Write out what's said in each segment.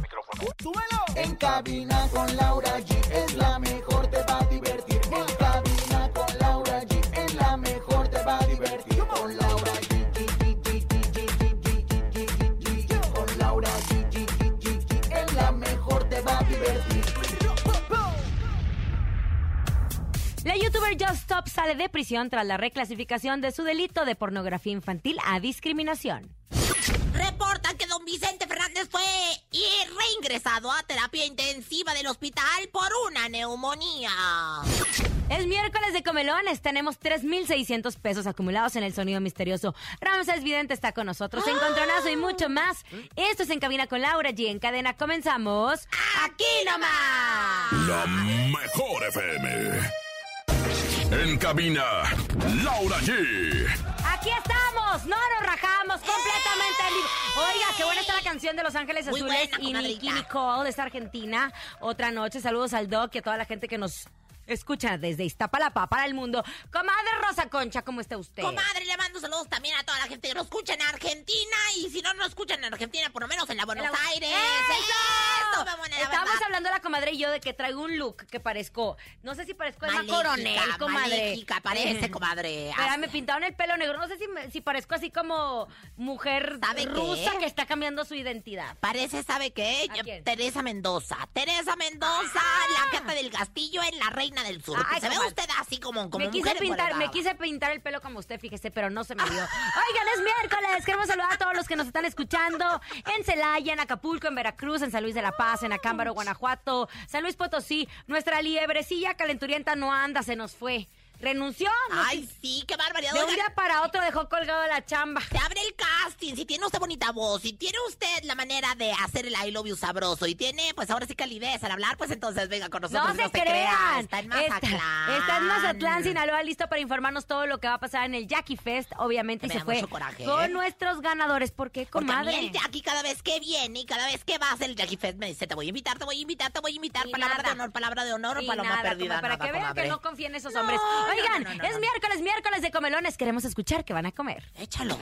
micrófono. ¡Súbelo! En cabina con Laura G es la mejor, te va a divertir. En cabina con Laura G es la mejor, te va a divertir. Con Laura G. Es la mejor, te va a divertir. La youtuber Just Stop sale de prisión tras la reclasificación de su delito de pornografía infantil a discriminación. Reporta que don Vicente Fernández fue reingresado a terapia intensiva del hospital por una neumonía. Es miércoles de comelones. Tenemos 3,600 pesos acumulados en el sonido misterioso. Ramses Vidente está con nosotros. Encontronazo y mucho más. Esto es En Cabina con Laura G. En cadena comenzamos. ¡Aquí nomás! La mejor FM. En cabina, Laura G. Aquí estamos. No nos rajamos completamente. en vivo. Oiga, qué buena está la canción de Los Ángeles Muy Azules buena, y comadrita. Nicky Nicole de esta Argentina. Otra noche. Saludos al Doc y a toda la gente que nos escucha desde Iztapalapa para el mundo. Comadre Rosa Concha, ¿cómo está usted? Comadre, le mando saludos también a toda la gente que nos escucha en Argentina. Y si no nos escuchan en Argentina, por lo menos en la Buenos En la- Aires. ¡Eso! ¡Eso, Estábamos hablando la comadre y yo de que traigo un look que parezco, no sé si parezco Emma Coronel, comadre. maléfica, parece, comadre. Pero me pintaron el pelo negro, no sé si, me- si parezco así como mujer ¿Sabe rusa qué? que está cambiando su identidad. Parece, ¿sabe qué? Teresa Mendoza. Teresa Mendoza, Ah. la jefa del castillo en la Reina del Sur. Ay, se ve usted así como, como me quise pintar, me quise pintar el pelo como usted, fíjese, pero no se me dio. Oigan, es miércoles, queremos saludar a todos los que nos están escuchando en Celaya, en Acapulco, en Veracruz, en San Luis de la Paz, en Acámbaro, Guanajuato, San Luis Potosí. Nuestra liebrecilla calenturienta no anda, se nos fue. Renunció. Ay, sí, qué barbaridad. de un día para otro dejó colgado la chamba. Se abre el casting, si tiene usted bonita voz, si tiene usted la manera de hacer el I love you sabroso y tiene, pues ahora sí calidez al hablar, pues entonces venga con nosotros. No se crea. crean. Está en Mazatlán. Está, en Mazatlán, Sinaloa, listo para informarnos todo lo que va a pasar en el Jackie Fest, obviamente, y se fue coraje, con ¿eh? nuestros ganadores. ¿Por qué, Porque a mí comadre? el Jackie cada vez que viene y cada vez que va a hacer el Jackie Fest me dice, te voy a invitar, te voy a invitar, te voy a invitar. Y palabra nada. de honor, palabra de honor, Y paloma nada, perdida. comadre, para nada, que vean comadre. que no confíen en esos No, hombres. Oigan, no, no, es no. miércoles, miércoles de comelones. Queremos escuchar qué van a comer. Échalo.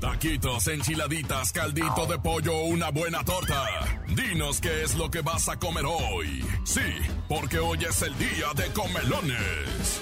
Taquitos, enchiladitas, caldito de pollo, una buena torta. Dinos qué es lo que vas a comer hoy. Sí, porque hoy es el día de comelones.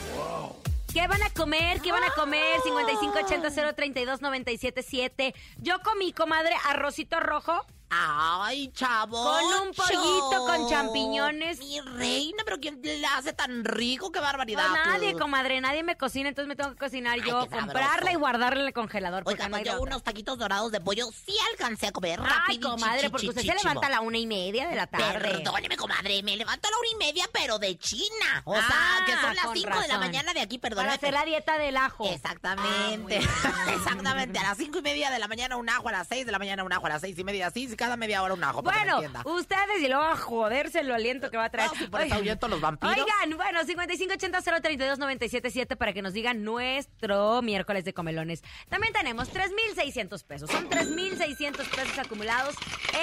¿Qué van a comer? ¿Qué van a comer? 5580-032-977. Yo comí, comadre, arrocito rojo Ay, chavo. Con un pollito con champiñones. Mi reina, pero ¿quién le hace tan rico? ¡Qué barbaridad! Pues nadie, comadre, nadie me cocina, entonces me tengo que cocinar Ay, yo, comprarla y guardarla en el congelador. Oiga, no yo unos taquitos dorados de pollo sí alcancé a comer Ay, rápido. comadre, porque usted se levanta a la una y media de la tarde. Perdóneme, comadre, me levanto a la una y media, pero de China. O Ah, sea, que son las 5 de la mañana de aquí, Para perdóneme. hacer la dieta del ajo. Exactamente, Ah, exactamente. A las cinco y media de la mañana un ajo, a las seis de la mañana un ajo, a las seis y media así, cada media hora un ajo, para que me Bueno, ustedes y luego a joderse el aliento que va a traer. No, si por ahuyento los vampiros. Oigan, bueno, 5580-032-977 para que nos digan nuestro miércoles de comelones. También tenemos 3,600 pesos. Son 3,600 pesos acumulados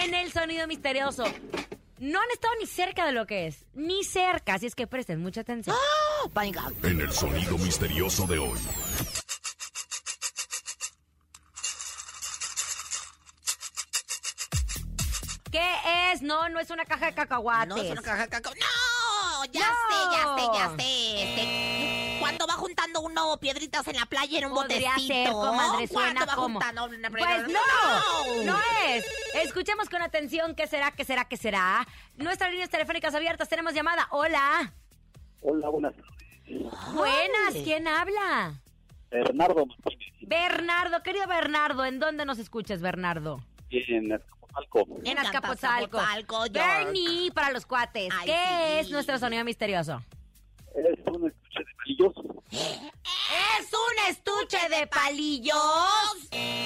en el sonido misterioso. No han estado ni cerca de lo que es. Ni cerca, así es que presten mucha atención. Oh. En el sonido misterioso de hoy. No, no es una caja de cacahuates. No es una caja de. ¡No! Ya No. sé, ya sé, ya sé. Este, Cuando va juntando uno piedritas en la playa en un Podría botecito. ser, comadre, ¿Cuándo suena va como. juntando una Pues piedrita? no, no es. Escuchemos con atención qué será, qué será, qué será. Nuestras líneas telefónicas abiertas, tenemos llamada. Hola. Hola, buenas tardes. Buenas, ¿quién habla? Bernardo Bernardo, querido Bernardo, ¿en dónde nos escuchas, Bernardo? en Azcapotzalco. En Azcapotzalco. Bernie, para los cuates. Ay, ¿Qué sí. es nuestro sonido misterioso? Es un estuche de palillos. ¿Es un estuche de palillos?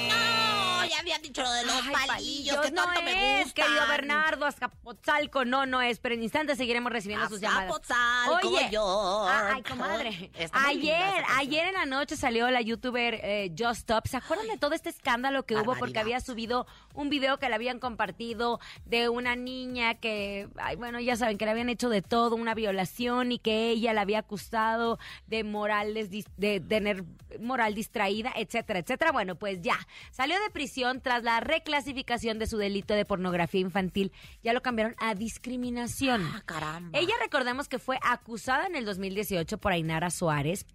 No, No, ya habían dicho lo de los Ay, palillos, que no tanto me es, gustan. querido Bernardo, Azcapotzalco, no, no es, pero en instantes seguiremos recibiendo sus llamadas. Azcapotzalco, Oye, York. ah, ay, comadre, Está ayer, ayer en la noche salió la youtuber eh, Just Stop, ¿se acuerdan de todo este escándalo que hubo porque había subido un video que le habían compartido de una niña que, ay, bueno, ya saben que le habían hecho de todo, una violación y que ella la había acusado de morales, de tener moral distraída, etcétera, etcétera. Bueno, pues ya, salió de prisión tras la reclasificación de su delito de pornografía infantil. Ya lo cambiaron a discriminación. Ah, caramba. Ella recordemos que fue acusada en el 2018 por Ainara Suárez,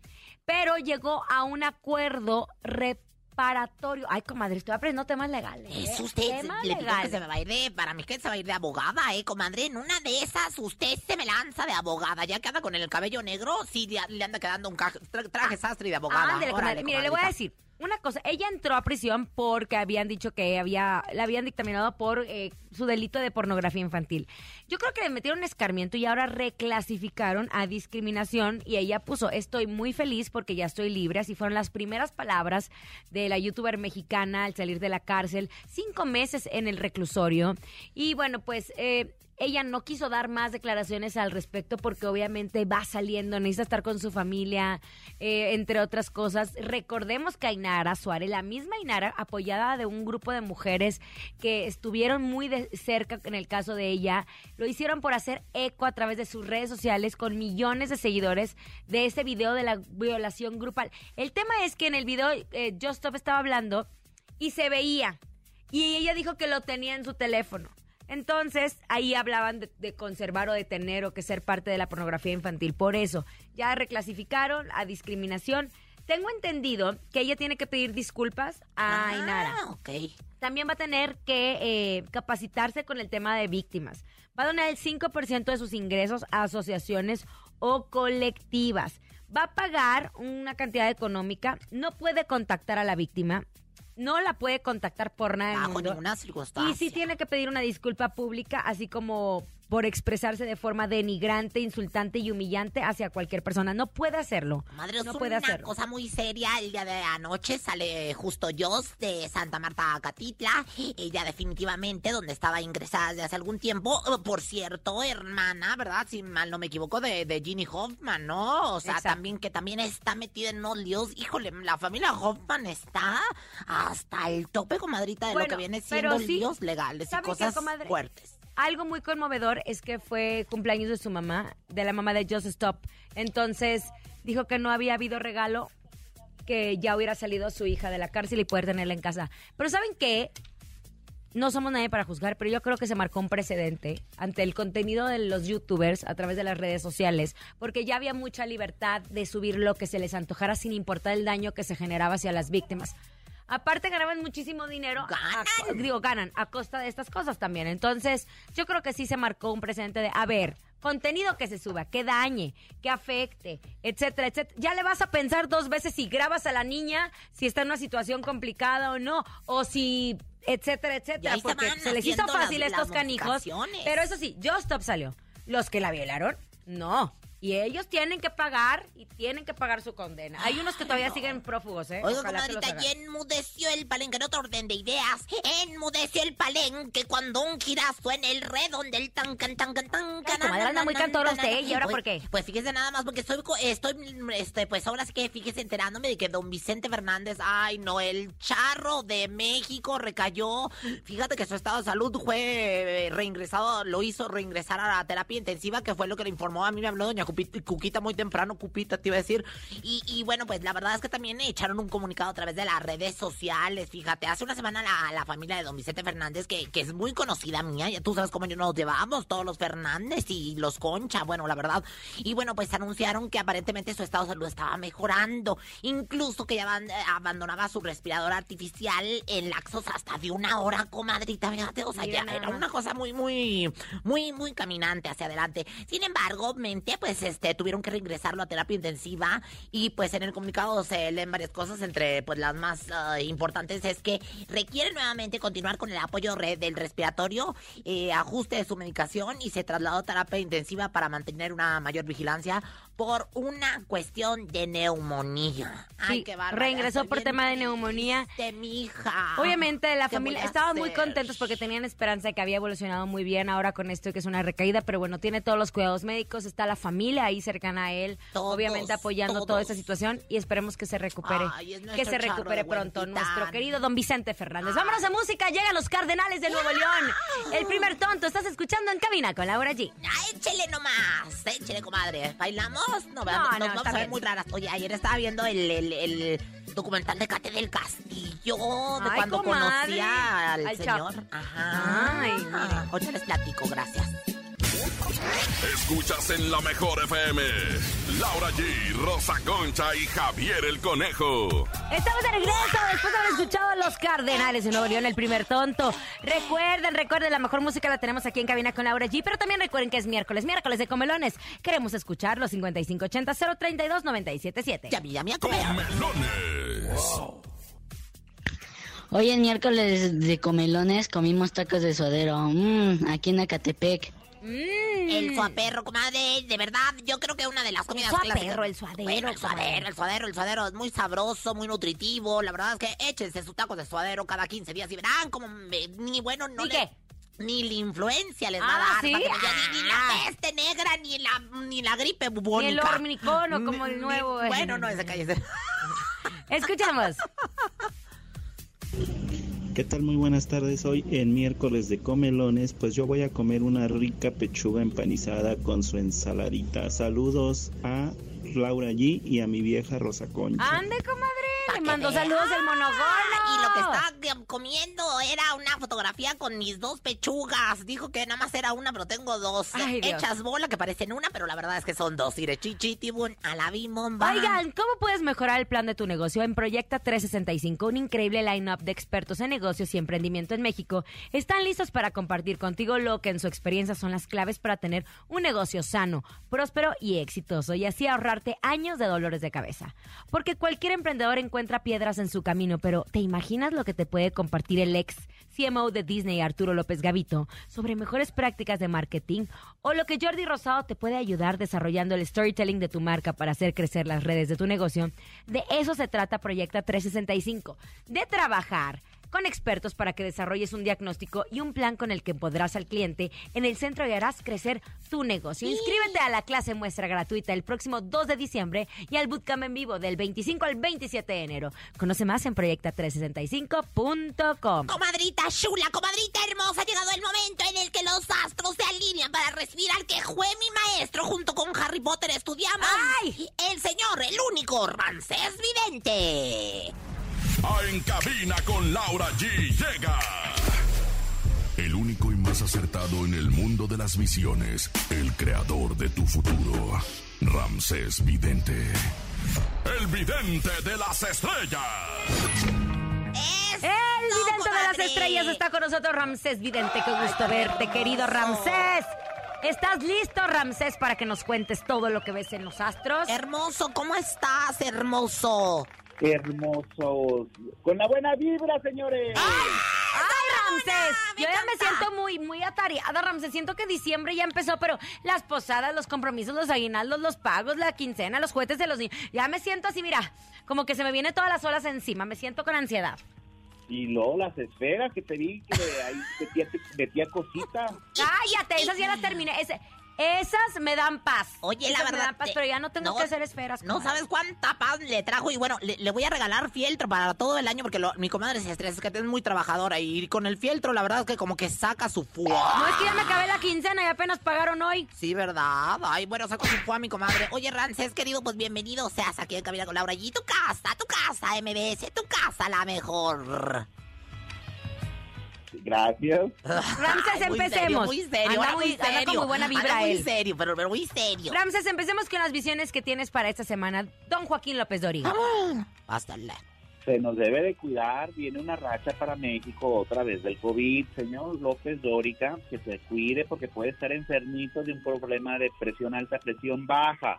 pero llegó a un acuerdo reparatorio. Ay, comadre, estoy aprendiendo temas legales. ¿eh? Es usted, Temas le pido que legales. se me va a ir de, para mí que se va a ir de abogada, eh, comadre, en una de esas usted se me lanza de abogada, ya que anda con el cabello negro, sí, le anda quedando un ca- tra- traje sastre de abogada. Ándele, comadre. Órale, Mire, le voy a comadrita. decir una cosa. Ella entró a prisión porque habían dicho que había, la habían dictaminado por eh, su delito de pornografía infantil. Yo creo que le metieron escarmiento y ahora reclasificaron a discriminación y ella puso, estoy muy feliz porque ya estoy libre. Así fueron las primeras palabras de la youtuber mexicana al salir de la cárcel. Cinco meses en el reclusorio. Y bueno, pues... eh, ella no quiso dar más declaraciones al respecto porque obviamente va saliendo, necesita estar con su familia, eh, entre otras cosas. Recordemos que Ainara Suárez, la misma Ainara, apoyada de un grupo de mujeres que estuvieron muy de cerca en el caso de ella, lo hicieron por hacer eco a través de sus redes sociales con millones de seguidores de ese video de la violación grupal. El tema es que en el video eh, Just estaba hablando y se veía. Y ella dijo que lo tenía en su teléfono. Entonces, ahí hablaban de, de conservar o de tener o que ser parte de la pornografía infantil. Por eso, ya reclasificaron a discriminación. Tengo entendido que ella tiene que pedir disculpas a. Ah, ok. También va a tener que eh, capacitarse con el tema de víctimas. Va a donar el 5% de sus ingresos a asociaciones o colectivas. Va a pagar una cantidad económica. No puede contactar a la víctima. No la puede contactar por nada Bajo mundo. ninguna circunstancia. Y sí tiene que pedir una disculpa pública, así como por expresarse de forma denigrante, insultante y humillante hacia cualquier persona. No puede hacerlo. Madre, no es puede una hacerlo. cosa muy seria. El día de anoche sale justo Jos de Santa Marta, Catitla. Ella definitivamente, donde estaba ingresada desde hace algún tiempo. Por cierto, hermana, ¿verdad? Si mal no me equivoco, de, de Ginny Hoffman, ¿no? O sea, Exacto. también que también está metida en unos líos. Híjole, la familia Hoffman está hasta el tope, comadrita, de lo que viene siendo sí, líos legales y ¿sabe qué, cosas fuertes. Algo muy conmovedor es que fue cumpleaños de su mamá, de la mamá de Just Stop. Entonces dijo que no había habido regalo que ya hubiera salido su hija de la cárcel y poder tenerla en casa. Pero ¿saben qué? No somos nadie para juzgar, pero yo creo que se marcó un precedente ante el contenido de los youtubers a través de las redes sociales, porque ya había mucha libertad de subir lo que se les antojara sin importar el daño que se generaba hacia las víctimas. Aparte ganaban muchísimo dinero. Ganan. a- digo, ganan a costa de estas cosas también. Entonces, yo creo que sí se marcó un precedente de, a ver, contenido que se suba, que dañe, que afecte, etcétera, etcétera. Ya le vas a pensar dos veces si grabas a la niña, si está en una situación complicada o no, o si, etcétera, etcétera, porque se les hizo fácil a estos canijos. Pero eso sí, Just Stop salió. Los que la violaron, no. Y ellos tienen que pagar y tienen que pagar su condena. Hay unos que todavía siguen prófugos, ¿eh? Oiga, comadrita, y enmudeció el palenque, en otro orden de ideas, enmudeció el palenque cuando un girazo en el redonde el tan can tan can tan can comadre, anda muy cantora usted, ¿y ahora Pues- por qué? Pues fíjese nada más, porque estoy, estoy, este, pues ahora sí que fíjese enterándome de que don Vicente Fernández, ay no, el charro de México recayó, fíjate que su estado de salud fue eh, reingresado, lo hizo reingresar a la terapia intensiva, que fue lo que le informó, a mí me habló doña Cupita, Cuquita muy temprano, Cupita te iba a decir, y, y bueno, pues la verdad es que también echaron un comunicado a través de las redes sociales, fíjate, hace una semana la, la familia de don Vicente Fernández, que, que es muy conocida mía, ya tú sabes cómo nos llevamos, todos los Fernández y los Concha, bueno, la verdad, y bueno, pues anunciaron que aparentemente su estado de salud estaba mejorando, incluso que ya eh, abandonaba su respirador artificial en laxos hasta de una hora, comadrita, fíjate, o sea, ya. era una cosa muy, muy, muy, muy caminante hacia adelante. Sin embargo, mente, pues pues este tuvieron que reingresarlo a terapia intensiva y pues en el comunicado se leen varias cosas, entre pues las más ah, importantes es que requiere nuevamente continuar con el apoyo re- del respiratorio, eh, ajuste de su medicación y se trasladó a terapia intensiva para mantener una mayor vigilancia por una cuestión de neumonía. Ay, Sí, qué bárbara, reingresó por tema de neumonía. triste, mija. Obviamente la ¿Qué familia voy a estaban muy contentos porque tenían esperanza de que había evolucionado muy bien ahora con esto que es una recaída, pero bueno, tiene todos los cuidados médicos, está la familia ahí cercana a él, Todos, obviamente apoyando toda esta situación y esperemos que se recupere, Ay, es que se recupere de pronto nuestro querido don Vicente Fernández. Vámonos a música, llegan los Cardenales de Nuevo León. El primer tonto, estás escuchando en cabina con Laura G. Ah, échele nomás, échele, comadre. ¿Bailamos? No, No, no, vamos a ver muy raras. Oye, ayer estaba viendo el, el- el documental de Cate del Castillo, de Ay, cuando comadre. conocía al, Al señor. Ajá. Ay, mira. Ahorita les platico, gracias. Escuchas en la mejor FM. Laura G, Rosa Concha y Javier el Conejo. Estamos de regreso después de haber escuchado a los Cardenales de Nuevo León, el primer tonto. Recuerden, recuerden, la mejor música la tenemos aquí en cabina con Laura G, pero también recuerden que es miércoles, miércoles de comelones. Queremos escuchar los 5580-032-977. Ya, ya, a comer. Melones. Hoy en miércoles de comelones comimos tacos de suadero, mm, aquí en Acatepec. Mm. El suaperro, comadre, de verdad, yo creo que una de las comidas suaperro, clásicas. el suadero, Bueno, el suadero, comadre. el suadero, el suadero es muy sabroso, muy nutritivo. La verdad es que échense sus tacos de suadero cada 15 días y verán como me- ni bueno no ¿Y le- qué? Ni la influencia les va Ah, a dar. no- ya ni, ni Ah. la peste negra, ni la, ni la gripe bubónica. Ni el hormicón o como el nuevo. ni- bueno, no, ese cállese. Escuchamos. ¿Qué tal? Muy buenas tardes. Hoy en miércoles de comelones, pues yo voy a comer una rica pechuga empanizada con su ensaladita. Saludos a Laura G y a mi vieja Rosa Concha. Ande, comadre. Le vea. saludos del monogono. Y lo que estaba que- comiendo era una fotografía con mis dos pechugas. Dijo que nada más era una, pero tengo dos. Ay. Hechas bola que parecen una, pero la verdad es que son dos. Ire chichi, tibun, a la bimomba. Oigan, ¿cómo puedes mejorar el plan de tu negocio? En Proyecta 365, un increíble line-up de expertos en negocios y emprendimiento en México, están listos para compartir contigo lo que en su experiencia son las claves para tener un negocio sano, próspero y exitoso y así ahorrarte años de dolores de cabeza. Porque cualquier emprendedor encuentra piedras en su camino, pero ¿te imaginas lo que te puede compartir el ex CMO de Disney, Arturo López Gavito, sobre mejores prácticas de marketing o lo que Jordi Rosado te puede ayudar desarrollando el storytelling de tu marca para hacer crecer las redes de tu negocio. De eso se trata Proyecta 365, de trabajar con expertos para que desarrolles un diagnóstico y un plan con el que podrás al cliente en el centro y harás crecer tu negocio. Inscríbete a la clase muestra gratuita el próximo 2 de diciembre y al bootcamp en vivo del 25 al 27 de enero. Conoce más en proyecta365.com. Comadrita chula, comadrita hermosa, ha llegado el momento en el que los astros se alinean para recibir al que fue mi maestro junto con Harry Potter estudiamos. ¡Ay! El señor, el único, Ramsés Vidente. A En Cabina con Laura G llega. El único y más acertado en el mundo de las visiones. El creador de tu futuro. Ramsés Vidente. El vidente de las estrellas. Es El vidente de las estrellas está con nosotros, Ramsés Vidente. Qué gusto verte, querido Ramsés. ¿Estás listo, Ramsés, para que nos cuentes todo lo que ves en los astros? Hermoso, ¿cómo estás, hermoso? Hermosos. Con la buena vibra, señores. ¡Ay, Ramsés! me Yo ya me siento muy, muy atareada, Ramsés. Siento que diciembre ya empezó, pero las posadas, los compromisos, los aguinaldos, los pagos, la quincena, los juguetes de los niños. Ya me siento así, mira, como que se me vienen todas las olas encima. Me siento con ansiedad. Y luego las esferas que te vi que de, ahí, de, tía, de tía Cosita. Cállate, esas ya las terminé. Ese- esas me dan paz. Oye, Esas la me verdad. dan paz, te- pero ya no tengo que hacer esferas. No sabes cuánta paz le trajo. Y bueno, le, le voy a regalar fieltro para todo el año porque lo- mi comadre se estresa, es que es muy trabajadora. Y con el fieltro, la verdad es que como que saca su fuá. No, es que ya me acabé la quincena y apenas pagaron hoy. Sí, ¿verdad? Ay, bueno, saco su fuá, mi comadre. Oye, Rances, querido, pues bienvenido seas aquí en Cabina con Laura. Y tu casa, tu casa, MBS, tu casa, la mejor. Gracias. Ramses, Ay, muy serio, empecemos. Muy serio, Anda muy- muy anda con serio. muy buena vibra Anda muy él. serio, pero, pero muy serio. Ramses, empecemos con las visiones que tienes para esta semana. Don Joaquín López Doriga. Hasta la... Se nos debe de cuidar, viene una racha para México otra vez del COVID. Señor López Dórica, que se cuide porque puede estar enfermito de un problema de presión alta, presión baja.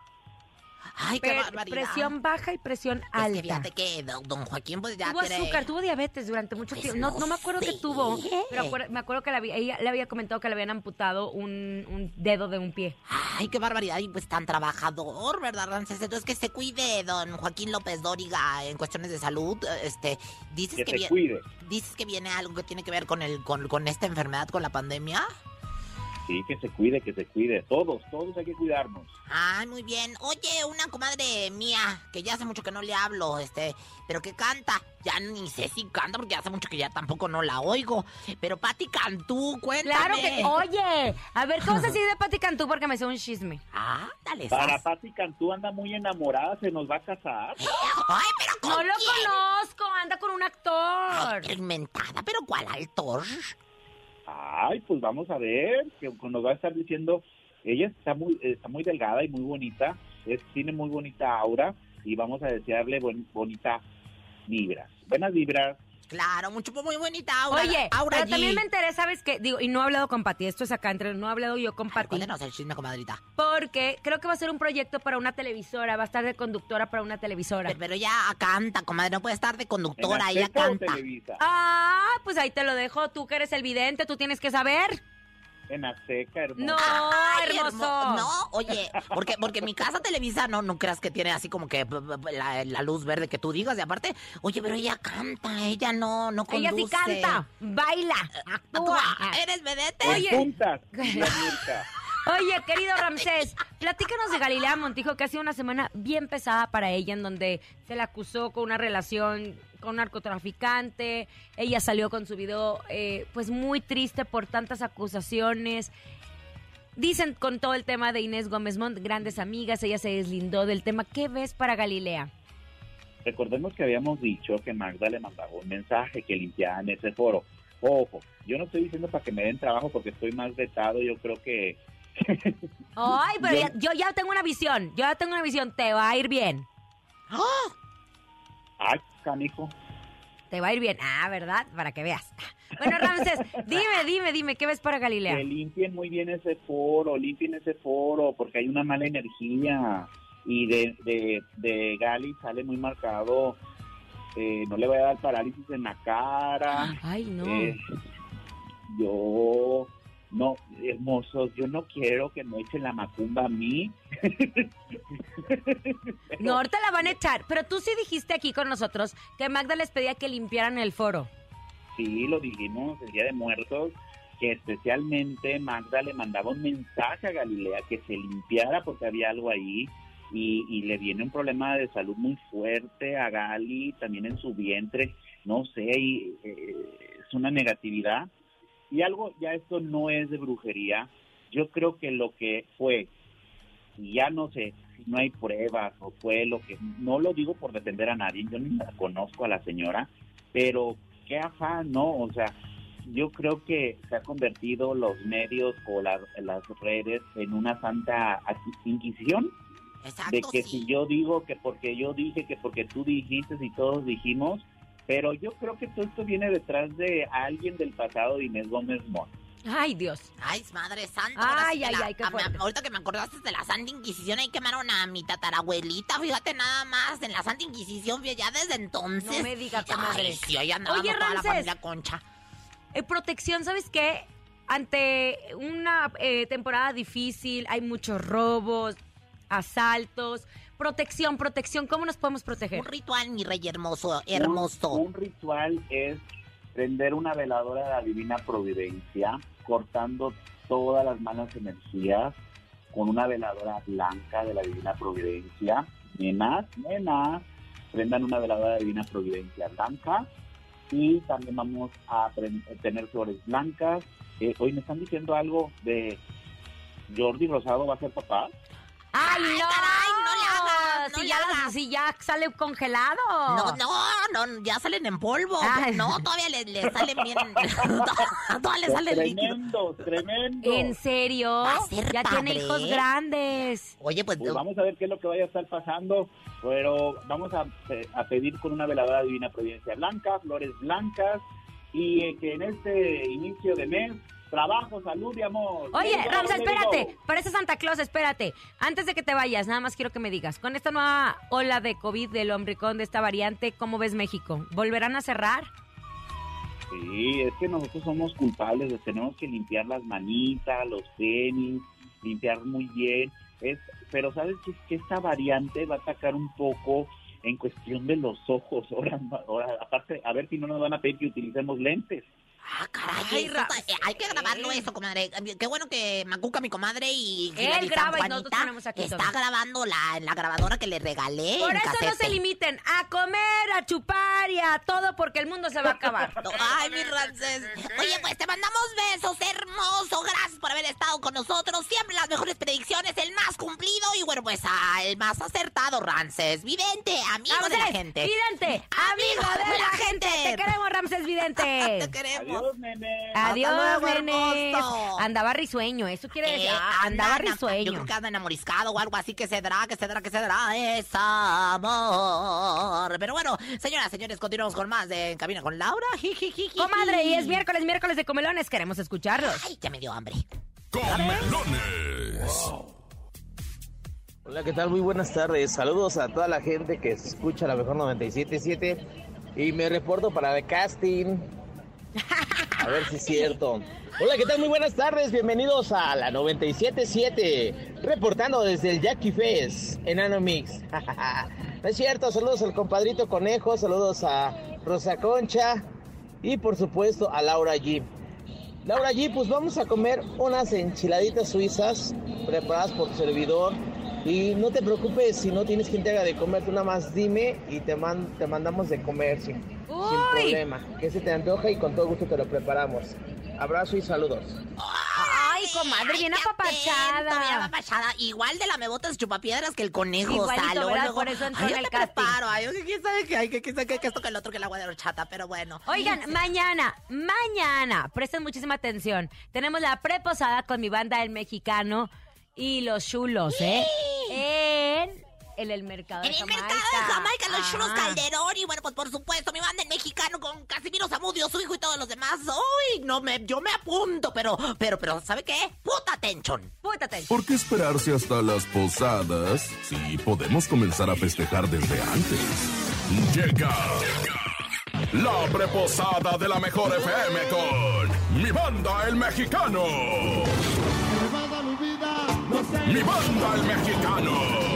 Ay, qué barbaridad. presión baja y presión Es alta. que fíjate que don, don Joaquín pues ya tuvo tiene- azúcar, tuvo diabetes durante mucho Pues tiempo. No, no no me acuerdo qué sé. tuvo, pero acuer- me acuerdo que la ella le había comentado que le habían amputado un, un dedo de un pie. Ay, qué barbaridad. Y pues tan trabajador, ¿verdad, Ramses? Entonces que se cuide don Joaquín López Dóriga en cuestiones de salud. Este, dices Que que, se vie- cuide. dices que viene algo que tiene que ver con el con, con esta enfermedad, con la pandemia. Sí, que se cuide, que se cuide. Todos, todos hay que cuidarnos. Ay, muy bien. Oye, una comadre mía, que ya hace mucho que no le hablo, este, pero que canta. Ya ni sé si canta porque hace mucho que ya tampoco no la oigo. Pero Pati Cantú, cuéntame. Claro que, oye, a ver, ¿cómo se sigue de Pati Cantú? Porque me sé un chisme. Ah, dale, Para sas. Pati Cantú anda muy enamorada, se nos va a casar. Ay, pero ¿con No lo conozco, anda con un Ay, actor. qué inventada, pero ¿cuál actor? Ay, pues vamos a ver, que nos va a estar diciendo, ella está muy, está muy delgada y muy bonita, es, tiene muy bonita aura y vamos a desearle buen, bonita vibras. Buenas vibras. Claro, mucho, muy bonita Aura. Oye, Aura pero G. también me enteré, ¿sabes qué? Digo, y no he hablado con Pati, esto es acá entre, no he hablado yo con Pati. Cuéntanos el chisme, comadrita. Porque creo que va a ser un proyecto para una televisora, va a estar de conductora para una televisora. Pero, pero ella canta, comadre, no puede estar de ¿En conductora, ella canta. Ah, pues ahí te lo dejo, tú que eres el vidente, tú tienes que saber. En Azteca, hermosa. No, Ay, hermoso. hermo- No, oye, porque, porque mi casa Televisa no, no creas que tiene así como que la, la luz verde que tú digas. Y aparte, oye, pero ella canta, ella no, no conduce. Ella sí canta, baila, Actúa, actúa. ¿eres vedette? Oye. Mirka. Oye, querido Ramsés, platícanos de Galilea Montijo, que ha sido una semana bien pesada para ella, en donde se la acusó con una relación con un narcotraficante. Ella salió con su video, eh, pues muy triste por tantas acusaciones. Dicen con todo el tema de Inés Gómez Mont, grandes amigas, ella se deslindó del tema. ¿Qué ves para Galilea? Recordemos que habíamos dicho que Magda le mandaba un mensaje que limpiaban ese foro. Ojo, yo no estoy diciendo para que me den trabajo porque estoy más vetado, yo creo que... Ay, pero Yo- ya- yo ya tengo una visión, yo ya tengo una visión, te va a ir bien. ¡Ah! Canijo. Te va a ir bien. Ah, ¿verdad? Para que veas. Bueno, Ramses, dime, dime, dime, ¿qué ves para Galilea? Que limpien muy bien ese foro, limpien ese foro, porque hay una mala energía. Y de, de, de Gali sale muy marcado, eh, no le voy a dar parálisis en la cara. Ay, no. Eh, yo, no, hermosos, yo no quiero que me echen la macumba a mí. No, ahorita la van a echar. Pero tú sí dijiste aquí con nosotros que Magda les pedía que limpiaran el foro. Sí, lo dijimos el Día de Muertos, que especialmente Magda le mandaba un mensaje a Galilea que se limpiara porque había algo ahí y, y le viene un problema de salud muy fuerte a Gali, también en su vientre, no sé, y, eh, es una negatividad. Y algo, ya esto no es de brujería, yo creo que lo que fue, y ya no sé si no hay pruebas o fue lo que, no lo digo por defender a nadie, yo ni la conozco a la señora, pero qué afán, ¿no? O sea, yo creo que se ha convertido los medios o la- las redes en una santa inquisición de Exacto, que sí. si yo digo que porque yo dije, que porque tú dijiste y todos dijimos, pero yo creo que todo esto viene detrás de alguien del pasado de Inés Gómez Mont. Ay, Dios. Ay, madre santa. Ay, sí ay, la- ay, qué fuerte. a- ahorita que me acordaste de la Santa Inquisición, ahí quemaron a mi tatarabuelita, fíjate nada más, en la Santa Inquisición, fíjate, ya desde entonces. No me diga, comadre. Sí, ahí andábamos Oye, toda la familia Concha. Eh, protección, ¿sabes qué? Ante una eh, temporada difícil, hay muchos robos, asaltos. Protección, protección, ¿cómo nos podemos proteger? Un ritual, mi rey hermoso, hermoso. Un, un ritual es prender una veladora de la Divina Providencia, cortando todas las malas energías con una veladora blanca de la Divina Providencia. Nenas, nenas, prendan una veladora de la Divina Providencia blanca y también vamos a pren- tener flores blancas. Eh, hoy me están diciendo algo de Jordi Rosado va a ser papá. ¡Ay, Ay, no! caray, no no si, ya, hagas. si ya sale congelado. No, no, no, ya salen en polvo. Ay. No, todavía le, le salen bien. todavía le salen líquido. Tremendo, tremendo. ¿En serio? Va a ser Ya tiene hijos grandes. Oye, pues, Pues vamos a ver qué es lo que vaya a estar pasando, pero vamos a, a pedir con una veladora divina providencia blanca, flores blancas, y eh, que en este inicio de mes, trabajo, salud y amor. Oye, Ramsa, espérate. Parece Santa Claus, espérate. Antes de que te vayas, nada más quiero que me digas, con esta nueva ola de COVID del Omicron, de esta variante, ¿cómo ves México? ¿Volverán a cerrar? Sí, es que nosotros somos culpables, les tenemos que limpiar las manitas, los tenis, limpiar muy bien. Es, pero sabes que, que esta variante va a atacar un poco en cuestión de los ojos. Ahora, ahora, aparte, a ver si no nos van a pedir que utilicemos lentes. Ah, Ay, Ra- eh, hay que grabarlo eso, comadre. Qué bueno que Macuca, mi comadre, y Él graba y nosotros ponemos aquí está todo. grabando la, la grabadora que le regalé Por en eso no se limiten a comer, a chupar y a todo porque el mundo se va a acabar. Ay, mi Ramsés. Oye, pues te mandamos besos, hermoso. Gracias por haber estado con nosotros. Siempre las mejores predicciones, el más cumplido y bueno, pues el más acertado, Ramsés. Vidente, amigo de la gente. Vidente, amigo de la gente. Te queremos, Ramsés Vidente. Te queremos. Adiós, nene. Adiós, Hasta luego, nenes. hermoso. Andaba risueño, eso quiere decir. Eh, andaba anda- Yo risueño. creo que anda enamoriscado o algo así que se dará, que se dará, que se dará. Es amor. Pero bueno, señoras, señores, continuamos con más de En Cabina con Laura. Comadre, y es miércoles, miércoles de comelones. Queremos escucharlos. Ay, ya me dio hambre. Comelones. Hola, ¿qué tal? Muy buenas tardes. Saludos a toda la gente que se escucha la mejor 97.7 y me reporto para el casting. A ver si es cierto. Hola, ¿qué tal? Muy buenas tardes. Bienvenidos a la 97.7. Reportando desde el Jackie Fest en Anomix. No es cierto. Saludos al compadrito Conejo. Saludos a Rosa Concha. Y por supuesto a Laura G. Laura G, pues vamos a comer unas enchiladitas suizas preparadas por tu servidor. Y no te preocupes si no tienes quien te haga de comer, tú nada más dime y te, te mandamos de comer sin, sin Uy. problema. Que se te antoja y con todo gusto te lo preparamos. Abrazo y saludos. Ay, comadre, bien apapachada. bien apapachada. Igual de la mebotas chupapiedras que el conejo. Igualito, o sea, luego, ¿verdad? luego, Por eso entró ay, en el te casting. preparo, ay, ¿quién sabe qué hay? ¿Quién sabe qué? Que esto que el otro que el agua de horchata, pero bueno. Oigan, mañana, mañana, presten muchísima atención. Tenemos la preposada con mi banda El Mexicano y los chulos, ¿eh? En, en el mercado En de el mercado de Jamaica, los Ajá. chulos Calderón y bueno, pues por supuesto, mi banda el mexicano con Casimiro Zamudio, su hijo y todos los demás. Uy, no me, yo me apunto, pero, pero, pero, ¿sabe qué? Puta atención. Puta atención. ¿Por qué esperarse hasta las posadas si podemos comenzar a festejar desde antes? Llega la preposada de la mejor FM con mi banda el mexicano. Mi banda el mexicano.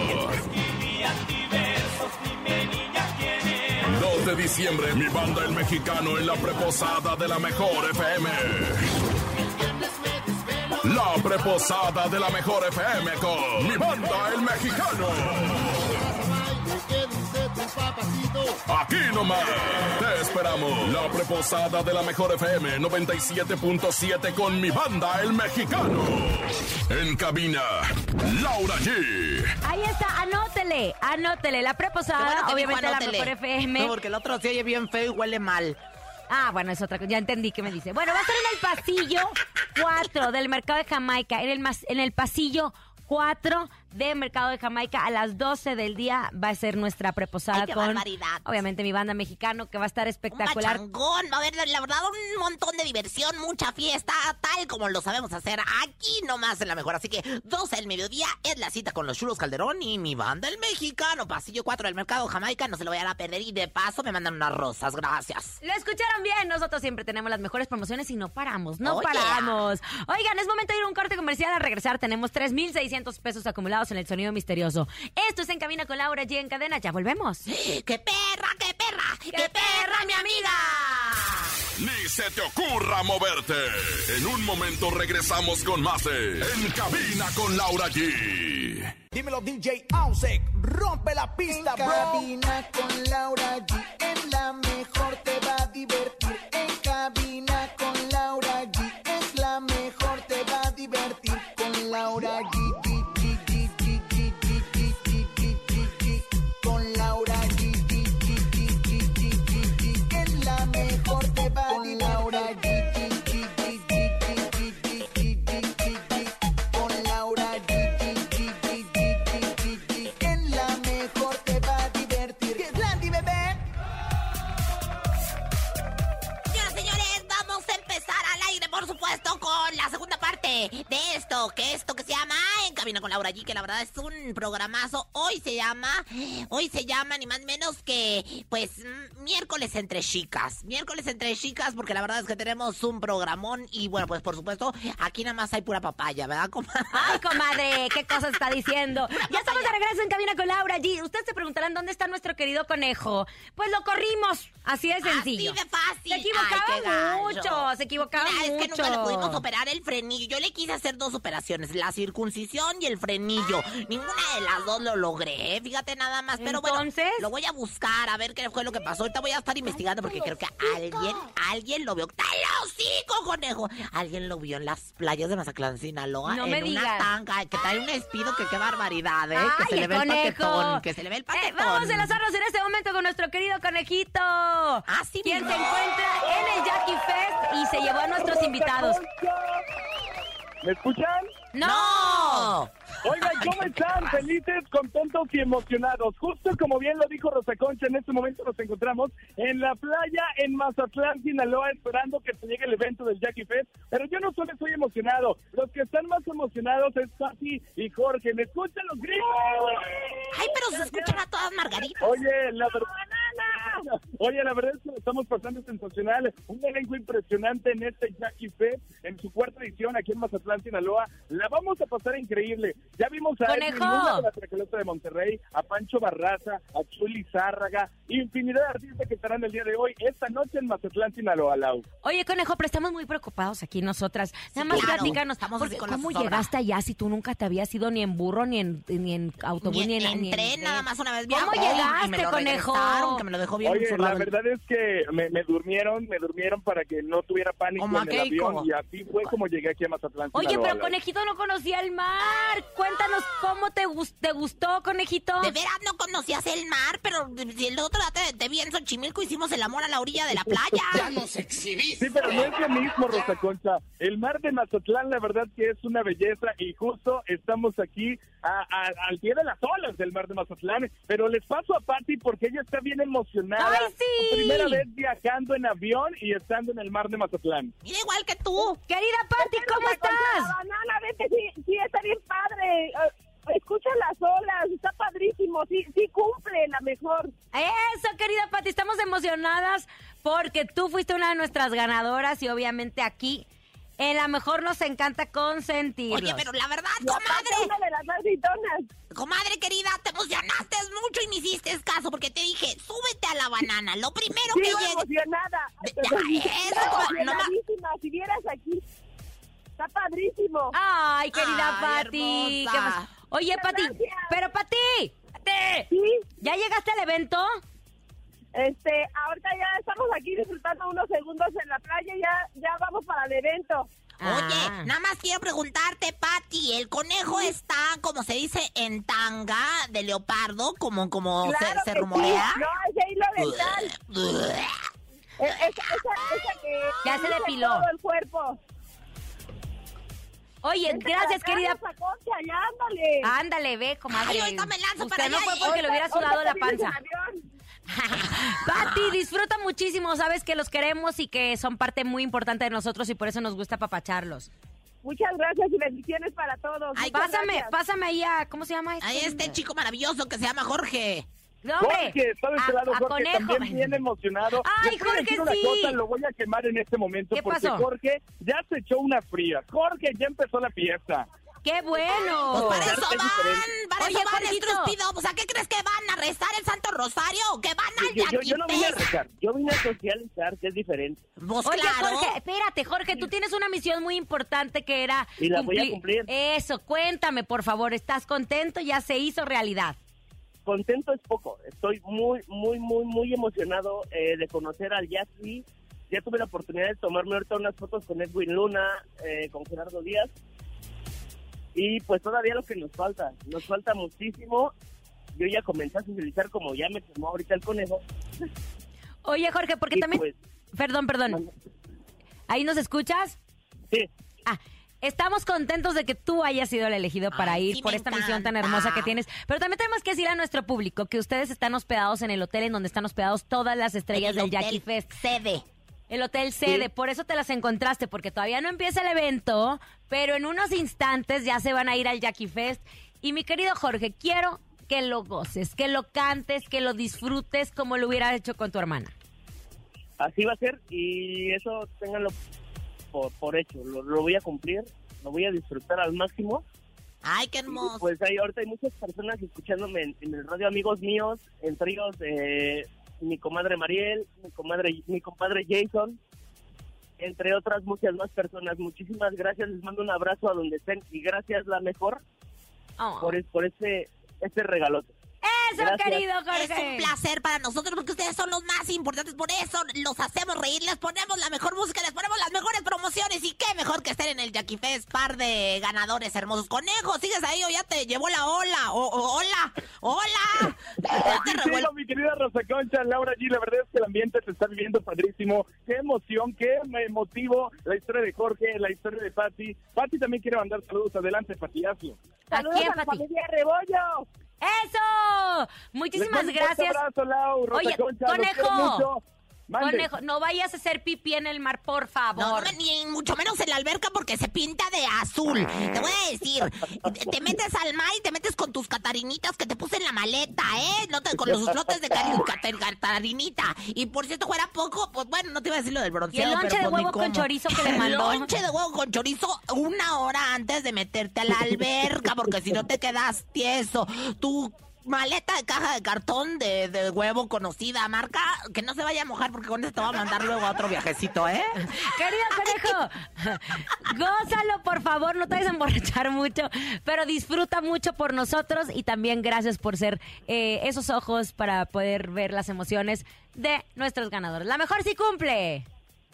2 de diciembre, mi banda el mexicano en la preposada de la mejor FM. La preposada de la mejor FM con mi banda el mexicano. Aquí nomás. Te esperamos. La preposada de la mejor FM 97.7 con mi banda el mexicano. En cabina, Laura G. Ahí está, anótele, anótele. La preposada, que dijo obviamente la mejor FM. No, porque el otro se oye bien feo y huele mal. Ah, bueno, es otra cosa. Ya entendí qué me dice. Bueno, va a estar en el pasillo 4 del mercado de Jamaica. En el, mas- en el pasillo 4 del mercado de Jamaica a las 12 del día va a ser nuestra preposada Ay, qué con, barbaridad. obviamente, mi banda mexicano que va a estar Un espectacular. machangón, va a haber la verdad un montón de diversión, mucha fiesta, tal como lo sabemos hacer aquí nomás en la mejor. Así que 12 del mediodía es la cita con los chulos Calderón y mi banda el mexicano. Pasillo 4 del mercado Jamaica, no se lo vayan a perder y de paso me mandan unas rosas, gracias. Lo escucharon bien, nosotros siempre tenemos las mejores promociones y no paramos, no Oh, yeah. paramos. Oigan, es momento de ir a un corte comercial. Al regresar tenemos 3.600 pesos acumulados en el sonido misterioso. Esto es En Cabina con Laura G en cadena. Ya volvemos. ¡Qué perra, qué perra! ¡Qué, perra, mi amiga! Ni se te ocurra moverte. En un momento regresamos con más de En cabina con Laura G. Dímelo DJ Ausek, rompe la pista, En bro. cabina con Laura G. En la mejor te va a divertir. Es un programazo. Hoy se llama, hoy se llama ni más menos que, pues, mm, miércoles entre chicas. Miércoles entre chicas, porque la verdad es que tenemos un programón y bueno, pues por supuesto, aquí nada más hay pura papaya, ¿verdad, comadre? Ay, comadre, ¿qué cosa está diciendo? Ya estamos de regreso en Cabina con Laura G. Ustedes se preguntarán dónde está nuestro querido conejo. Pues lo corrimos, así de sencillo. Así de fácil. Se equivocaba Ay, mucho, se equivocaba Mira, mucho. Es que nunca le pudimos operar el frenillo. Yo le quise hacer dos operaciones, la circuncisión y el frenillo. Ninguna de las dos lo logré, ¿eh? fíjate nada más. Pero Entonces- bueno, lo voy a buscar a ver qué fue lo que pasó. Ahorita voy a estar investigando porque creo que alguien, alguien lo vio. ¡Cállate el hocico, conejo! Alguien lo vio en las playas de Mazatlán, Sinaloa. No en me una digas. tanga que trae un espido que qué barbaridad, ¿eh? Ay, que se le ve el paquetón. Que se le ve el Eh, paquetón. vamos a enlazarnos en este momento con nuestro querido conejito. Ah, sí, Quien se encuentra en el Jackie Fest y se llevó a nuestros invitados. ¿Me escuchan? ¡No! Oigan, ¿cómo están? Felices, contentos y emocionados. Justo como bien lo dijo Rosa Concha, en este momento nos encontramos en la playa en Mazatlán, Sinaloa, esperando que se llegue el evento del Jackie Fest. Pero yo no solo estoy emocionado, los que están más emocionados es Pati y Jorge. ¿Me escuchan los gritos? Ay, pero se escuchan a todas margaritas. Oye, la verdad... Oye, la verdad es que lo estamos pasando sensacional. Un elenco impresionante en este Jackie Fest, en su cuarta edición aquí en Mazatlán, Sinaloa. La vamos a pasar increíble. Ya vimos a Edwin ¡Conejo! Luna de la de Monterrey, a Pancho Barraza, a Chuli Zárraga, infinidad de artistas que estarán el día de hoy, esta noche en Mazatlán, Sinaloa, Lau. Oye, conejo, pero estamos muy preocupados aquí nosotras. Nada más claro. platícanos, Estamos porque ¿cómo llegaste allá si tú nunca te habías ido ni en burro, ni en, ni en autobús, ni, Ni en, en ni en tren, nada más una vez ¿Cómo llegaste, conejo? Que me lo dejó bien Oye, la el- verdad es que me, me durmieron, me durmieron para que no tuviera pánico Como en el avión y así fue como llegué aquí a Mazatlán, Oye, Sinaloa, pero conejito no conocía el mar. Cuéntanos cómo te, gus- te gustó, conejito. De veras no conocías el mar, pero el otro día te, te vi en Xochimilco, hicimos el amor a la orilla de la playa. Sí, pero no es lo mismo, Rosa Concha. El mar de Mazatlán, la verdad que es una belleza y justo estamos aquí a- a- al pie de las olas del mar de Mazatlán. Pero les paso a Patti porque ella está bien emocionada. ¡Ay, sí! Primera vez viajando en avión y estando en el mar de Mazatlán. Mira, igual que tú. Querida Patti, ¿cómo estás? banana, vete, sí, sí, está bien padre. Eh, Escucha las olas, está padrísimo, sí, sí cumple la mejor. Eso, querida Pati, estamos emocionadas porque tú fuiste una de nuestras ganadoras y obviamente aquí en la mejor nos encanta consentirlos. Oye, pero la verdad, comadre, una de las más gritonas. comadre querida, te emocionaste mucho y me hiciste caso porque te dije, súbete a la banana. Lo primero que Sigo llegue. emocionada. Ya, eso, Estoy no si vieras aquí. Está padrísimo. Ay, querida Ay. Oye, Muchas Pati, gracias. pero Pati, Pati, Sí, ¿ya llegaste al evento? Este, ahorita ya estamos aquí disfrutando unos segundos en la playa y ya, ya vamos para el evento. Ah. Oye, nada más quiero preguntarte, Pati, ¿el conejo está, como se dice, en tanga de leopardo, como, como se- Claro se, que rumorea? sí. No, es hilo dental. Esa, esa, esa que Ya se depiló. todo el cuerpo. Oye, Vente gracias, acá, querida. Concha, ya ándale. Ándale, ve, comadre. Ay, ahorita me lanzo Usted para no allá fue y- porque le hubiera sudado la te vienes panza. Pati, disfruta muchísimo. Sabes que los queremos y que son parte muy importante de nosotros y por eso nos gusta papacharlos. Muchas gracias y bendiciones para todos. Ay, Muchas Pásame, gracias. pásame ahí a, ¿cómo se llama? Ahí este chico maravilloso que se llama Jorge. No, Jorge, de este a- lado, a Jorge, Conejo. también bien emocionado. Ay, Les Jorge, decir una sí. cosa, lo voy a quemar en este momento ¿Qué porque pasó? Jorge ya se echó una fría. Jorge ya empezó la fiesta. ¡Qué bueno! Pues para eso van, para Oye, eso van, Jorgito. estúpido. Pues, ¿a qué crees que van? ¿A rezar el Santo Rosario que van al Yo, yo, yo no vine a rezar, yo vine a socializar, que es diferente. Pues Oye, claro. Jorge, espérate, Jorge, tú tienes una misión muy importante que era... Y la voy a cumplir. Eso, cuéntame, por favor. ¿Estás contento? Ya se hizo realidad. Contento es poco, estoy muy, muy, muy, muy emocionado eh, de conocer al Jackie. Ya tuve la oportunidad de tomarme ahorita unas fotos con Edwin Luna, eh, con Gerardo Díaz. Y pues todavía lo que nos falta, nos falta muchísimo. Yo ya comencé a socializar como ya me tomó ahorita el conejo. Oye, Jorge, porque Y también... pues, Perdón, perdón. ¿Ahí nos escuchas? sí, Ah, estamos contentos de que tú hayas sido el elegido para Ay, ir sí, por esta misión tan hermosa que tienes. Pero también tenemos que decir a nuestro público que ustedes están hospedados en el hotel en donde están hospedados todas las estrellas El del hotel Jackie Fest. Sede. El hotel sede, por eso te las encontraste, porque todavía no empieza el evento, pero en unos instantes ya se van a ir al Jackie Fest. Y mi querido Jorge, quiero que lo goces, que lo cantes, que lo disfrutes como lo hubieras hecho con tu hermana. Así va a ser y eso ténganlo por, por hecho. Lo, lo voy a cumplir, lo voy a disfrutar al máximo. Ay, qué hermoso. pues ahí ahorita hay muchas personas escuchándome en, en el radio, amigos míos, entre ellos eh, mi comadre Mariel, mi comadre, mi compadre Jason, entre otras muchas más personas. Muchísimas gracias, les mando un abrazo a donde estén y gracias la mejor Oh. por, por este, este regalote. Eso, Gracias. querido Jorge. Es un placer para nosotros porque ustedes son los más importantes. Por eso los hacemos reír, les ponemos la mejor música, les ponemos las mejores promociones. Y qué mejor que estar en el Jackie Fest, par de ganadores hermosos. Conejo, ¿sigues ahí o ya te llevó la ola? O, o- hola, hola. Aquí sigo, mi querida Rosa Concha, Laura G. La verdad es que el ambiente se está viviendo padrísimo. Qué emoción, qué emotivo la historia de Jorge, la historia de Patti. Patti también quiere mandar saludos. Adelante, Pati. Saludos quién, a la Pati? familia Rebollo. ¡Eso! Muchísimas mando un gracias. abrazo, Lau, Rosa Oye, Concha, conejo. Conejo, no vayas a hacer pipí en el mar, por favor. No, no, ni mucho menos en la alberca porque se pinta de azul. Te voy a decir, te- te metes al mar y te metes con tus catarinitas que te puse en la maleta, ¿eh? No te, con los flotes de catarinita. Y por cierto, fuera poco, pues bueno, no te iba a decir lo del bronceado. ¿Y el lonche de pues huevo con chorizo que le mandó? lonche de huevo con chorizo una hora antes de meterte a la alberca porque si no te quedas tieso. Tu maleta de caja de cartón de, de huevo conocida marca, que no se vaya a mojar porque con eso te va a mandar luego a otro viajecito, ¿eh? Querido conejo, gózalo, por favor, no te vayas a emborrachar mucho, pero disfruta mucho por nosotros y también gracias por ser eh, esos ojos para poder ver las emociones de nuestros ganadores. La mejor sí cumple.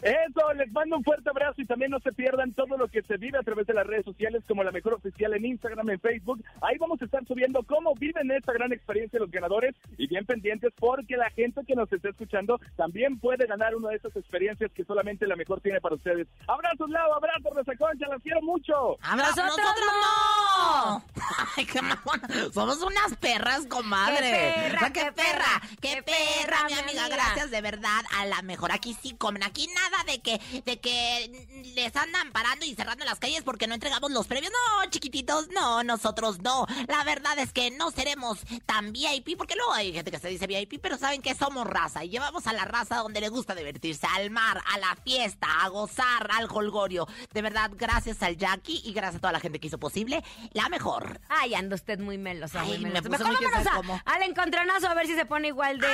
Eso, les mando un fuerte abrazo y también no se pierdan todo lo que se vive a través de las redes sociales como la mejor oficial en Instagram, en Facebook. Ahí vamos a estar subiendo cómo viven esta gran experiencia los ganadores y bien pendientes porque la gente que nos está escuchando también puede ganar una de esas experiencias que solamente la mejor tiene para ustedes. Abrazos, Lau, abrazos, Rosa Concha, las quiero mucho. ¡Nosotros, ¡Nosotros no! Ay, qué mamona. Somos unas perras, comadre. ¡Qué perra, Ah, qué qué perra! perra, ¡Qué qué perra, perra, mi mi amiga! amiga! Gracias de verdad a la mejor. Aquí sí comen. Aquí nada de que, de que les andan parando y cerrando las calles porque no entregamos los premios. No, chiquititos, no, nosotros no. La verdad es que no seremos tan VIP porque luego hay gente que se dice VIP, pero saben que somos raza y llevamos a la raza donde le gusta divertirse, al mar, a la fiesta, a gozar, al holgorio. De verdad, gracias al Jackie y gracias a toda la gente que hizo posible la mejor. Ay, anda usted muy melosa, muy Ay, me melosa. puso Mejor muy vámonos a- cómo. al encontronazo a ver si se pone igual de...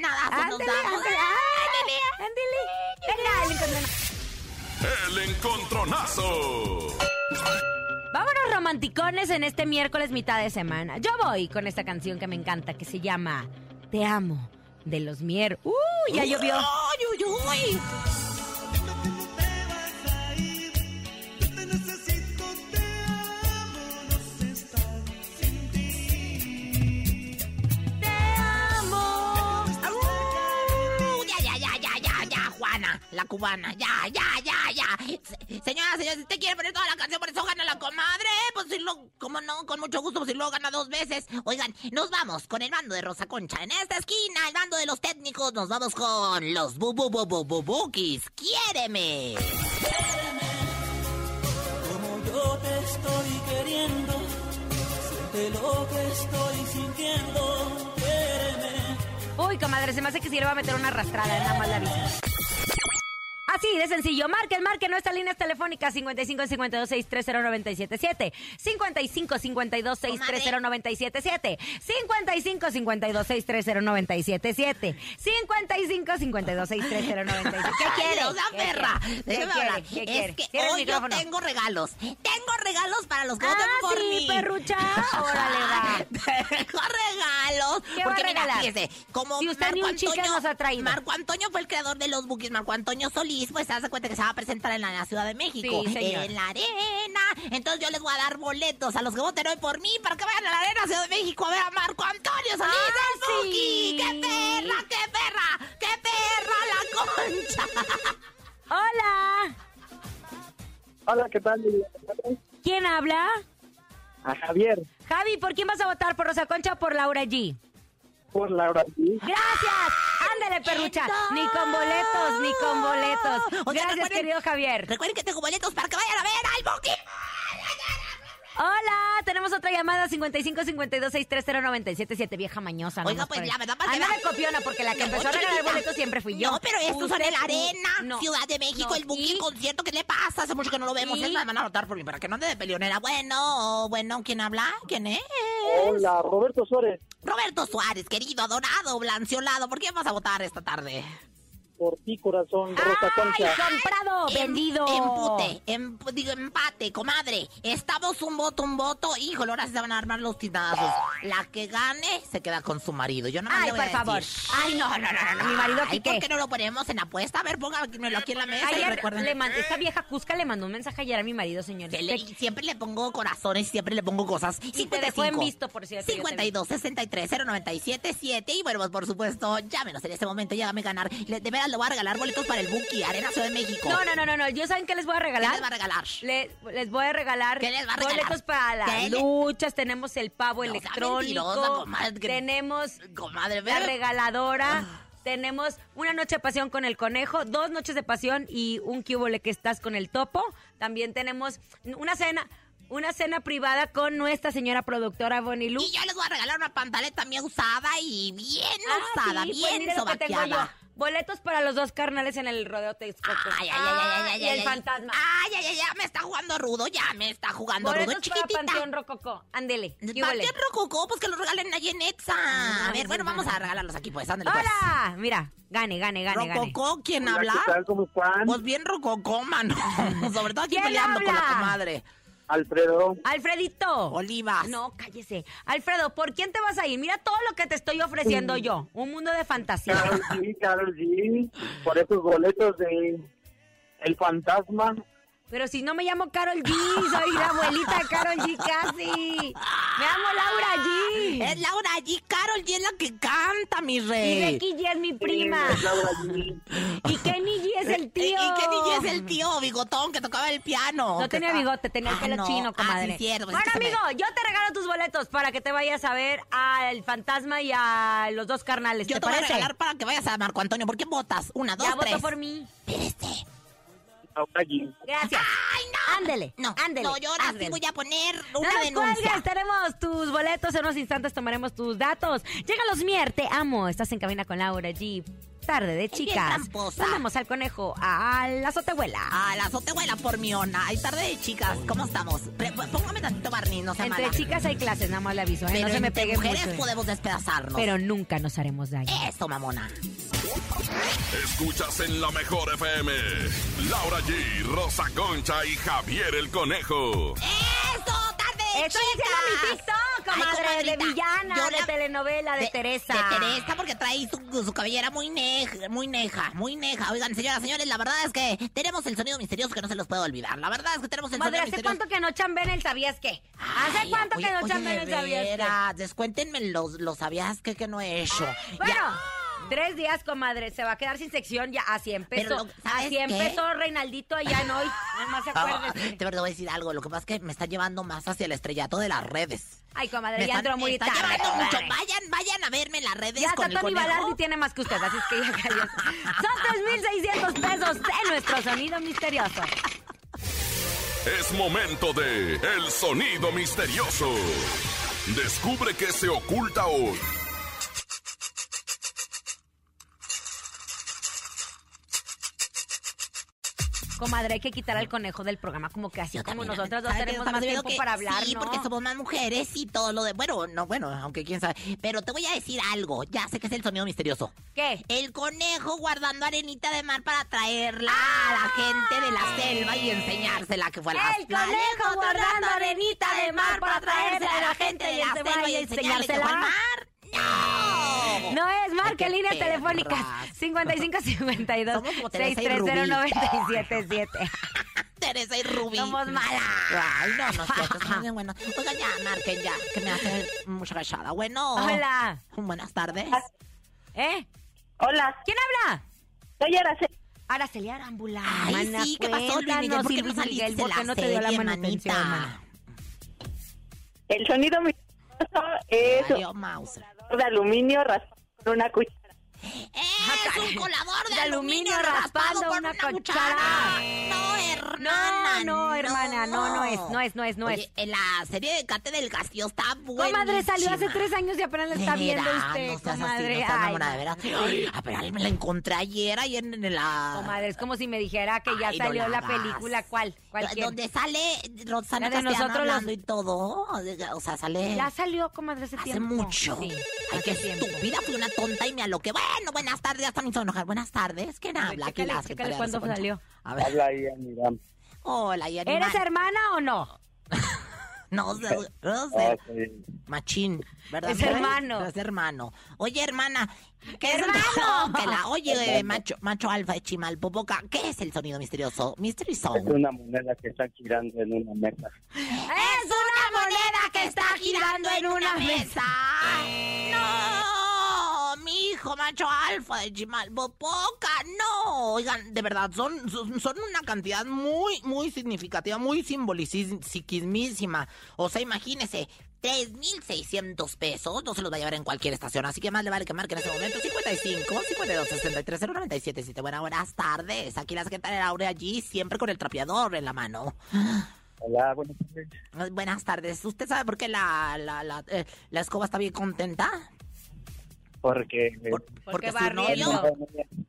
Nos Ándale, damos. ándale, ándale, ándale. Venga, el encontronazo. El encontronazo. Vámonos romanticones en este miércoles mitad de semana. Yo voy con esta canción que me encanta que se llama Te amo de los Mier. ¡Uh! Ya llovió. ¡Ay, uy, uy! La cubana, ya, ya, ya, ya. Se- Señora, señora, si usted quiere poner toda la canción, por eso gana la comadre, pues si lo, como no, con mucho gusto, pues si luego gana dos veces. Oigan, nos vamos con el bando de Rosa Concha. En esta esquina, el bando de los técnicos, nos vamos con los bu bu bu bu bu bukis. ¡Quiéreme! Como yo te estoy queriendo, siente lo que estoy sintiendo, quéreme. Uy, comadre, se me hace que sí le va a meter una arrastrada, nada más la aviso. Así de sencillo. Marquen, marquen nuestras líneas telefónicas 55 52 630 977 55 52 630 977 55 52 630 977 55 52 630 977 ¿Qué Ay, quiere? Dios, la ¿Qué perra. ¿Qué hablar. ¿Qué Es que hoy yo tengo regalos. Tengo regalos para los que voten por mí. perrucha. Órale, va. Tengo regalos. ¿Qué va Porque a mira, regalar? fíjese, como Si usted ni un chicle nos ha traído. Marco Antonio fue el creador de los bookies. Marco Antonio Solís, pues se hace cuenta que se va a presentar en la, la Ciudad de México. Sí, señor. En la arena. Entonces yo les voy a dar boletos a los que voten hoy por mí para que vayan a la arena Ciudad de México a ver a Marco Antonio Solís Ah, el Buki. sí. ¡Qué perra, qué perra! ¡Qué perra la concha! Hola. Hola, ¿qué tal? ¿Quién habla? A Javier. Javi, ¿por quién vas a votar? ¿Por Rosa Concha o por Laura G? Por Laura G. Gracias. Ándale, perrucha. Ni con boletos, ni con boletos. Gracias, recuerden- querido Javier. Recuerden que tengo boletos para que vayan a ver al Buki. Hola, tenemos otra llamada 55 52 630 977 vieja mañosa. Oiga, pues la verdad, para que Anda de copiona porque la que No, empezó a regalar boletos siempre fui yo. No, pero estos son la Arena, no. Ciudad de México, No, el Buki ¿y? concierto. ¿Qué le pasa? Hace mucho que no lo vemos. Es más, van a anotar por mí para que no ande de peleonera. Bueno, bueno, ¿quién habla? ¿Quién es? Hola, Roberto Suárez. Roberto Suárez, querido, adorado, blanciolado. ¿Por quién vas a votar esta tarde? Por ti, corazón, Rosa Concha. comprado, Em- vendido. Empute, em- digo, empate, comadre. Estamos un voto, un voto. Híjole, ahora se van a armar los tinazos. La que gane se queda con su marido. Yo no Ay, le voy por a favor. decir. Ay, no, no, no, no, no, mi marido aquí Ay, ¿por qué? no lo ponemos en apuesta? A ver, póngamelo aquí en la mesa y Ayer recuerden. le mandé, esta vieja Cusca le mandó un mensaje ayer a mi marido, señor. Le- y siempre le pongo corazones, siempre le pongo cosas. Y te dejó en 55, visto, por cierto. yo te vi. 52 63 097 7 y bueno, pues por supuesto, llámenos en este momento, llágame a ganar. Le- de veras le voy a regalar boletos para el Buki, Arena Ciudad de México. No, no, no, no, no. ¿Yo saben qué les voy a regalar? ¿Qué les va a regalar? Le- les voy a regalar ¿Qué les va a regalar? boletos para las ¿Qué le- luchas. Tenemos el pavo No electrónico. comadre, tenemos Comadre, la regaladora. Tenemos una noche de pasión con el conejo, dos noches de pasión y un cubole que estás con el topo. También tenemos una cena, una cena privada con nuestra señora productora Bonnie Lu. Y yo les voy a regalar una pantaleta mía usada y bien Ah, usada, sí, pues bien sobaqueada. Boletos para los dos carnales en el rodeo Texcoco. Ay, ay, ay, ay, ay, y ay, el ay. fantasma. Ay, ay, ay, ya me está jugando rudo, ya me está jugando rudo, Boletos para chiquitita. Panteón Rococó. Ándele. Panteón Rococó, pues que lo regalen allí en Etza. A ver, bueno, vamos a regalarlos aquí, pues, ándale, pues. ¡Hola! Mira, gane, gane, gane, gane. Rococó, ¿quién Hola, habla? ¿qué tal? ¿Cómo están? Pues bien Rococó, mano. Sobre todo aquí ¿Quién peleando con la habla? comadre. Alfredo. Alfredito. Olivas. No, cállese. Alfredo, ¿por quién te vas a ir? Mira todo lo que te estoy ofreciendo yo. Un mundo de fantasía. Carol G, Carol G. Por esos boletos de El Fantasma. Pero si no me llamo Carol G, soy la abuelita de Carol G casi. Me llamo Laura G. Es Laura G. Carol G es la que canta, mi Y rey. Becky G es mi prima. Sí, es Laura G. Y Kenny G es el tío. ¿Y qué DJ es el tío bigotón que tocaba el piano? No Que tenía está- bigote, tenía el Ah, pelo no. chino, Ah, comadre. sí, cierto, bueno, me- amigo, yo te regalo tus boletos para que te vayas a ver al fantasma y a los dos carnales. Yo ¿Te te voy a regalar para que vayas a Marco Antonio. ¿Por qué votas? Una, dos, ya tres. votó por mí. Espérese. Gracias. ¡Ay, no! Ándele, No, ándele. no, yo ahora sí voy a poner No una nos denuncia. cuelgues, tenemos tus boletos. En unos instantes tomaremos tus datos. Llega los mier, te amo. Estás en cabina con Laura G. Tarde de chicas. tramposa. Vamos al conejo, a la azotehuela. A la azotehuela por mi ona. Ay, tarde de chicas. ¿Cómo estamos? Pre- póngame tantito barniz, no sea Entre mala. chicas hay clases, nada más le aviso. ¿eh? Pero No se me entre pegue mujeres mucho. podemos despedazarnos. Pero nunca nos haremos daño. Eso, mamona. Escuchas en la mejor FM. Laura G, Rosa Concha y Javier el Conejo. ¡Eso! ¡Tarde de Estoy haciendo mi TikTok, Ay, comadre, de villana, yo de la- telenovela, de, Teresa. De Teresa, porque trae su, su cabellera muy neja, muy neja, muy neja. Oigan, señoras, señores, la verdad es que tenemos el sonido misterioso que no se los puedo olvidar. La verdad es que tenemos el Madre, sonido ¿hace misterioso. cuánto que no chamben el sabías qué? ¿Hace Ay, cuánto oye, que no chamben el sabías qué? Descuéntenme los, los sabías que, que no he hecho. Bueno, Ya. Tres días, comadre, se va a quedar sin sección, ya así empezó. Pero lo- ¿sabes así empezó Reinaldito allá en hoy. Nada más se Ah, acuérdese. te verdad voy a decir algo. Lo que pasa es que me está llevando más hacia el estrellato de las redes. Ay, comadre, Me ya está- entró muy está tarde. llevando mucho. Vayan, vayan a verme en las redes Ya con el Tony. Balardi tiene más que usted, así es que ya cayó. Son 3.600 pesos de nuestro sonido misterioso. Es momento de El Sonido Misterioso. Descubre qué se oculta hoy. Comadre, hay que quitar al conejo del programa, como que así Yo como también, nosotros dos tenemos más tiempo que para hablar, Sí, ¿no? porque somos más mujeres y todo lo de... Bueno, no, bueno, aunque quién sabe. Pero te voy a decir algo. Ya sé que es el sonido misterioso. ¿Qué? El conejo guardando arenita de mar para traerla a la gente de la selva y enseñársela que fue a las El playas, conejo guardando arenita de mar para traérsela a la gente de la selva y que fue al enseñársela. mar. ¡No! No es, qué líneas telefónicas 55 52 Somos como Teresa y Rubí. 630 977. Teresa y Rubí. Somos malas. Ay, no, no, es bien buenas. Oigan, ya, marquen ya, que me hace mucha gachada. Bueno. Hola. Buenas tardes. ¿Eh? Hola, ¿Quién habla? soy Araceli. Araceli Arámbula. Ay, mana, sí, ¿qué pasó, Luis Miguel? ¿Por qué no Luis saliste ¿por qué no te dio la manita? El sonido misterioso es Mauser. de aluminio raspado con una cuchara. Es un colador de, De aluminio raspado por una una cuchara. No, hermana. No, no, hermana, no, no es, no es, no es, no es. Oye, en la serie de Cate del Castillo está buena. Comadre, salió hace tres años y apenas la está viendo usted, no seas comadre. Así, no enamorada, de veras. Ay, ah, me la encontré ayer, ayer en la... Comadre, es como si me dijera que ya Ay, no salió la la hagas. película, ¿cuál? ¿Cuál quiere? Donde sale Rosana La de nosotros los- hablando y todo. O sea, sale... Ya salió, comadre, hace, Hace tiempo. mucho. Sí, Ay, qué hace tiempo. estúpida, fui una tonta y me aloqué. Bueno, buenas tardes, me hizo enojar. Buenas tardes, ¿quién habla? Aquí Chécale, cuándo salió. A ver. Habla ahí, Aniram. Hola, y ¿Eres hermana o no? No sé, no sé. Ah, sí. Machín, ¿verdad? Es hermano. Es hermano. Oye, hermana, ¿qué ¡Hermano! es el... que la- Oye, eh, macho, macho alfa de Chimalpopoca, ¿qué es el sonido misterioso? Mystery Es una moneda que está girando en una mesa. ¡Es una moneda que está girando en una mesa! ¡No! Mi hijo macho alfa de Chimalpopoca, no. Oigan, de verdad, son, son, son una cantidad muy, muy significativa, muy simbolicismísima. O sea, imagínese, 3.600 pesos no se los va a llevar en cualquier estación, así que más le vale que marque en ese momento 55 52 63 097 7. Buenas, buenas tardes. Aquí la secretaria Laura allí, siempre con el trapeador en la mano. Hola, buenas tardes. Buenas tardes. ¿Usted sabe por qué la, la, la, eh, la escoba está bien contenta? Porque... Por- porque, su novio,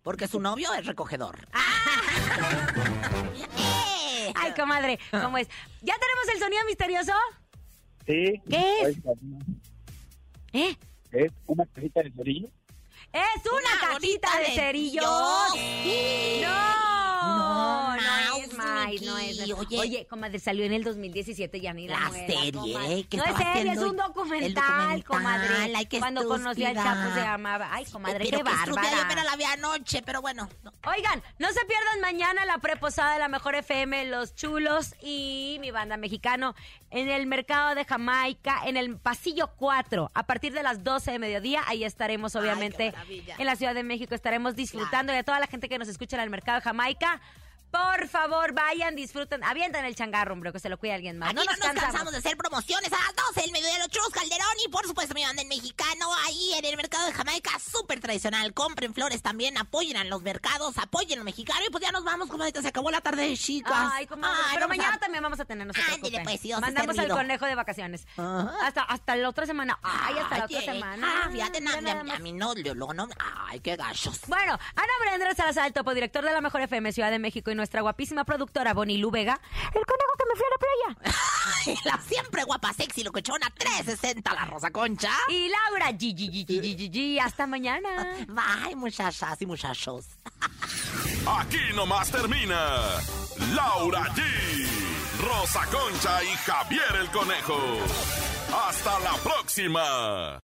porque su novio es recogedor. ¡Eh! Ay, comadre, ¿cómo es? ¿Ya tenemos el sonido misterioso? Sí. ¿Qué es? ¿Eh? Es una cajita de cerillo. ¡Es una, Una cajita de de cerillos! Sí. ¡No! No, No es Miki. no es. Oye. Oye, comadre, salió en el 2017 ya ni la, La muela, serie, que No es serie, es un el documental, comadre. ay, Cuando conocí al. Chapo se llamaba. Ay, comadre, Pero qué bárbara. Yo apenas la vi anoche, pero bueno. no. Oigan, no se pierdan mañana la preposada de la Mejor FM, Los Chulos y mi banda mexicano en el mercado de Jamaica, en el pasillo 4, a partir de las 12 de mediodía. Ahí estaremos, obviamente, maravilla. en la Ciudad de México. Estaremos disfrutando y a toda la gente que nos escucha en el mercado de Jamaica. Por favor, vayan, disfruten, avientan el changarro, hombre, que se lo cuide alguien más. Aquí no no nos nos cansamos. cansamos de hacer promociones a las 12 del mediodía, los churros Calderón y por supuesto mi banda el mexicano ahí en el mercado de Jamaica, súper tradicional. Compren flores también, apoyen a los mercados, apoyen al mexicano y pues ya nos vamos, comadita, se acabó la tarde, chicas. Ay, comadre, Ay, pero a- mañana también vamos a tener, no se preocupen. pues, Dios Mandamos al conejo de vacaciones. Hasta, hasta la otra semana. Ay, hasta la otra semana. Ah, fíjate, na- a, mí no, luego no. Ay, qué gachos. Bueno, Ana Andrés Salazar, el topo director de la Mejor FM Ciudad de México y nuestra guapísima productora Bonnie Lu Vega, el conejo que me fui a la playa. la siempre guapa, sexy, locochona, 360, la Rosa Concha. Y Laura, G, G, G, G, G, G, G. hasta mañana. Bye, muchachas y muchachos. Aquí nomás termina Laura G, Rosa Concha y Javier el Conejo. Hasta la próxima.